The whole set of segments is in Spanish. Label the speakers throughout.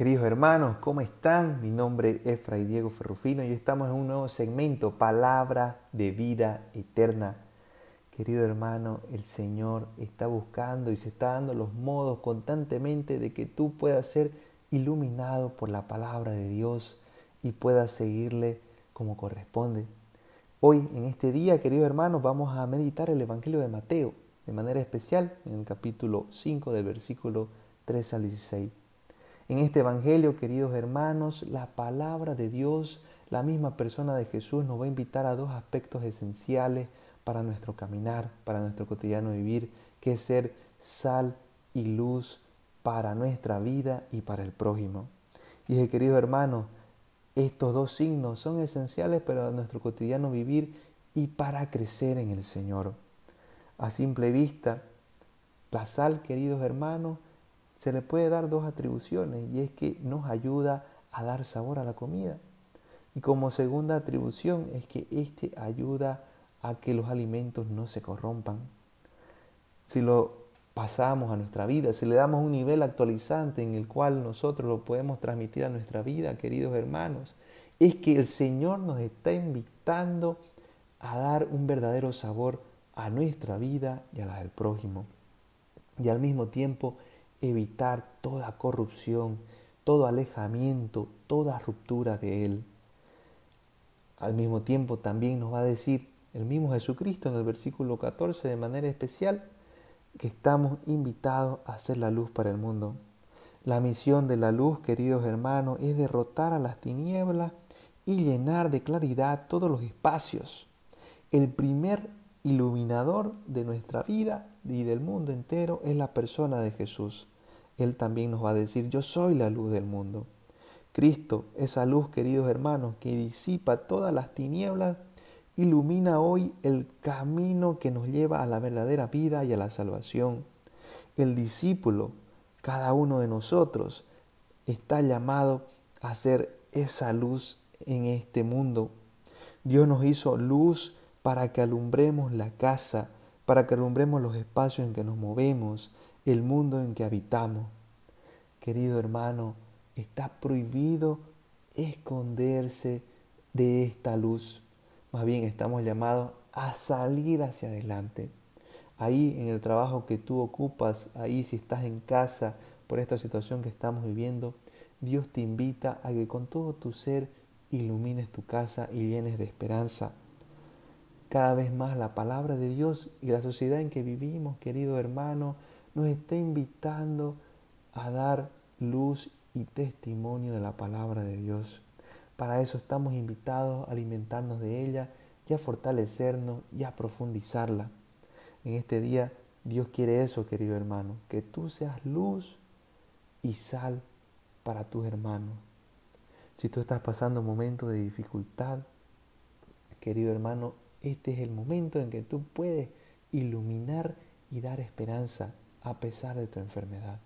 Speaker 1: Queridos hermanos, ¿cómo están? Mi nombre es Fray Diego Ferrufino y estamos en un nuevo segmento, Palabra de Vida Eterna. Querido hermano, el Señor está buscando y se está dando los modos constantemente de que tú puedas ser iluminado por la palabra de Dios y puedas seguirle como corresponde. Hoy, en este día, queridos hermanos, vamos a meditar el Evangelio de Mateo, de manera especial en el capítulo 5 del versículo 3 al 16. En este Evangelio, queridos hermanos, la palabra de Dios, la misma persona de Jesús nos va a invitar a dos aspectos esenciales para nuestro caminar, para nuestro cotidiano vivir, que es ser sal y luz para nuestra vida y para el prójimo. Y queridos hermanos, estos dos signos son esenciales para nuestro cotidiano vivir y para crecer en el Señor. A simple vista, la sal, queridos hermanos, se le puede dar dos atribuciones y es que nos ayuda a dar sabor a la comida. Y como segunda atribución es que éste ayuda a que los alimentos no se corrompan. Si lo pasamos a nuestra vida, si le damos un nivel actualizante en el cual nosotros lo podemos transmitir a nuestra vida, queridos hermanos, es que el Señor nos está invitando a dar un verdadero sabor a nuestra vida y a la del prójimo. Y al mismo tiempo evitar toda corrupción, todo alejamiento, toda ruptura de Él. Al mismo tiempo también nos va a decir el mismo Jesucristo en el versículo 14 de manera especial que estamos invitados a ser la luz para el mundo. La misión de la luz, queridos hermanos, es derrotar a las tinieblas y llenar de claridad todos los espacios. El primer iluminador de nuestra vida y del mundo entero es la persona de Jesús. Él también nos va a decir, yo soy la luz del mundo. Cristo, esa luz, queridos hermanos, que disipa todas las tinieblas, ilumina hoy el camino que nos lleva a la verdadera vida y a la salvación. El discípulo, cada uno de nosotros, está llamado a ser esa luz en este mundo. Dios nos hizo luz para que alumbremos la casa, para que alumbremos los espacios en que nos movemos, el mundo en que habitamos. Querido hermano, está prohibido esconderse de esta luz. Más bien estamos llamados a salir hacia adelante. Ahí en el trabajo que tú ocupas, ahí si estás en casa por esta situación que estamos viviendo, Dios te invita a que con todo tu ser ilumines tu casa y llenes de esperanza. Cada vez más la palabra de Dios y la sociedad en que vivimos, querido hermano, nos está invitando a dar luz y testimonio de la palabra de Dios. Para eso estamos invitados a alimentarnos de ella y a fortalecernos y a profundizarla. En este día Dios quiere eso, querido hermano, que tú seas luz y sal para tus hermanos. Si tú estás pasando momentos de dificultad, querido hermano, este es el momento en que tú puedes iluminar y dar esperanza a pesar de tu enfermedad.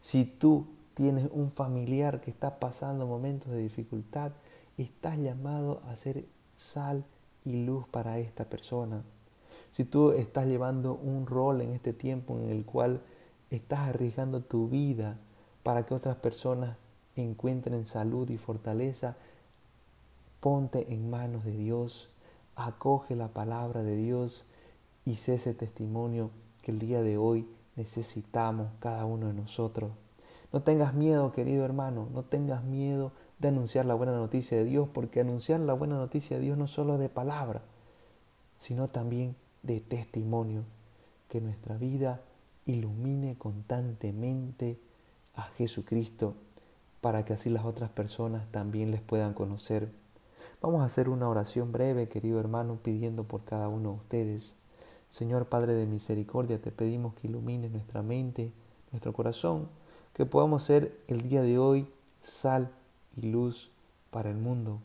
Speaker 1: Si tú tienes un familiar que está pasando momentos de dificultad, estás llamado a ser sal y luz para esta persona. Si tú estás llevando un rol en este tiempo en el cual estás arriesgando tu vida para que otras personas encuentren salud y fortaleza, ponte en manos de Dios, acoge la palabra de Dios y sé ese testimonio que el día de hoy necesitamos cada uno de nosotros. No tengas miedo, querido hermano, no tengas miedo de anunciar la buena noticia de Dios, porque anunciar la buena noticia de Dios no solo de palabra, sino también de testimonio, que nuestra vida ilumine constantemente a Jesucristo, para que así las otras personas también les puedan conocer. Vamos a hacer una oración breve, querido hermano, pidiendo por cada uno de ustedes. Señor Padre de Misericordia, te pedimos que ilumines nuestra mente, nuestro corazón, que podamos ser el día de hoy sal y luz para el mundo.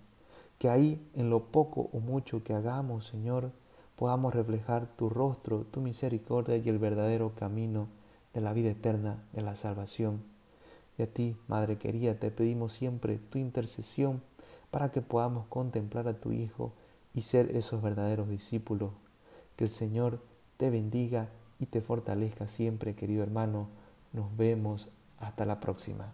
Speaker 1: Que ahí, en lo poco o mucho que hagamos, Señor, podamos reflejar tu rostro, tu misericordia y el verdadero camino de la vida eterna, de la salvación. Y a ti, Madre querida, te pedimos siempre tu intercesión para que podamos contemplar a tu Hijo y ser esos verdaderos discípulos que el Señor te bendiga y te fortalezca siempre, querido hermano. Nos vemos hasta la próxima.